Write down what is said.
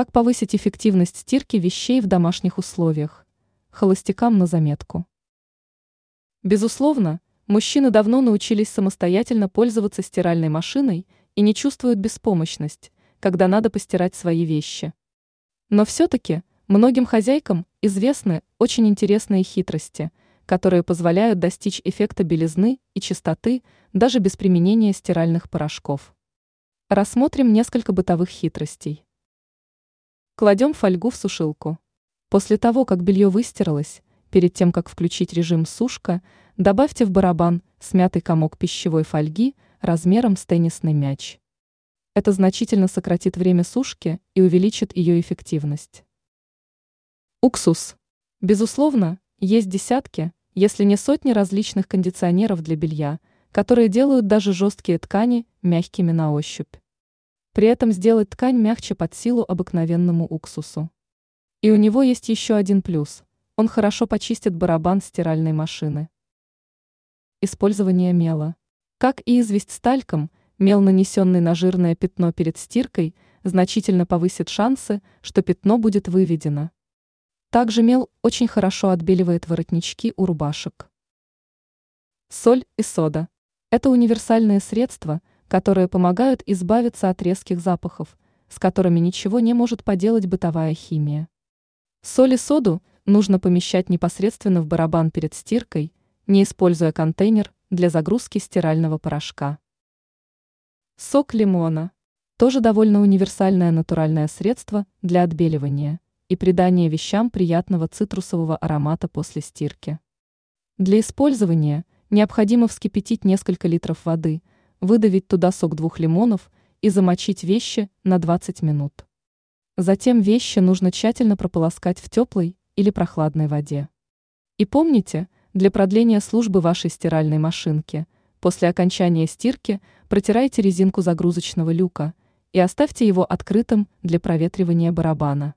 Как повысить эффективность стирки вещей в домашних условиях? Холостякам на заметку. Безусловно, мужчины давно научились самостоятельно пользоваться стиральной машиной и не чувствуют беспомощность, когда надо постирать свои вещи. Но все-таки многим хозяйкам известны очень интересные хитрости, которые позволяют достичь эффекта белизны и чистоты даже без применения стиральных порошков. Рассмотрим несколько бытовых хитростей. Кладем фольгу в сушилку. После того, как белье выстиралось, перед тем, как включить режим сушка, добавьте в барабан смятый комок пищевой фольги размером с теннисный мяч. Это значительно сократит время сушки и увеличит ее эффективность. Уксус. Безусловно, есть десятки, если не сотни различных кондиционеров для белья, которые делают даже жесткие ткани мягкими на ощупь. При этом сделать ткань мягче под силу обыкновенному уксусу. И у него есть еще один плюс. Он хорошо почистит барабан стиральной машины. Использование мела. Как и известь с тальком, мел, нанесенный на жирное пятно перед стиркой, значительно повысит шансы, что пятно будет выведено. Также мел очень хорошо отбеливает воротнички у рубашек. Соль и сода. Это универсальные средства, которые помогают избавиться от резких запахов, с которыми ничего не может поделать бытовая химия. Соль и соду нужно помещать непосредственно в барабан перед стиркой, не используя контейнер для загрузки стирального порошка. Сок лимона – тоже довольно универсальное натуральное средство для отбеливания и придания вещам приятного цитрусового аромата после стирки. Для использования необходимо вскипятить несколько литров воды – выдавить туда сок двух лимонов и замочить вещи на 20 минут. Затем вещи нужно тщательно прополоскать в теплой или прохладной воде. И помните, для продления службы вашей стиральной машинки, после окончания стирки протирайте резинку загрузочного люка и оставьте его открытым для проветривания барабана.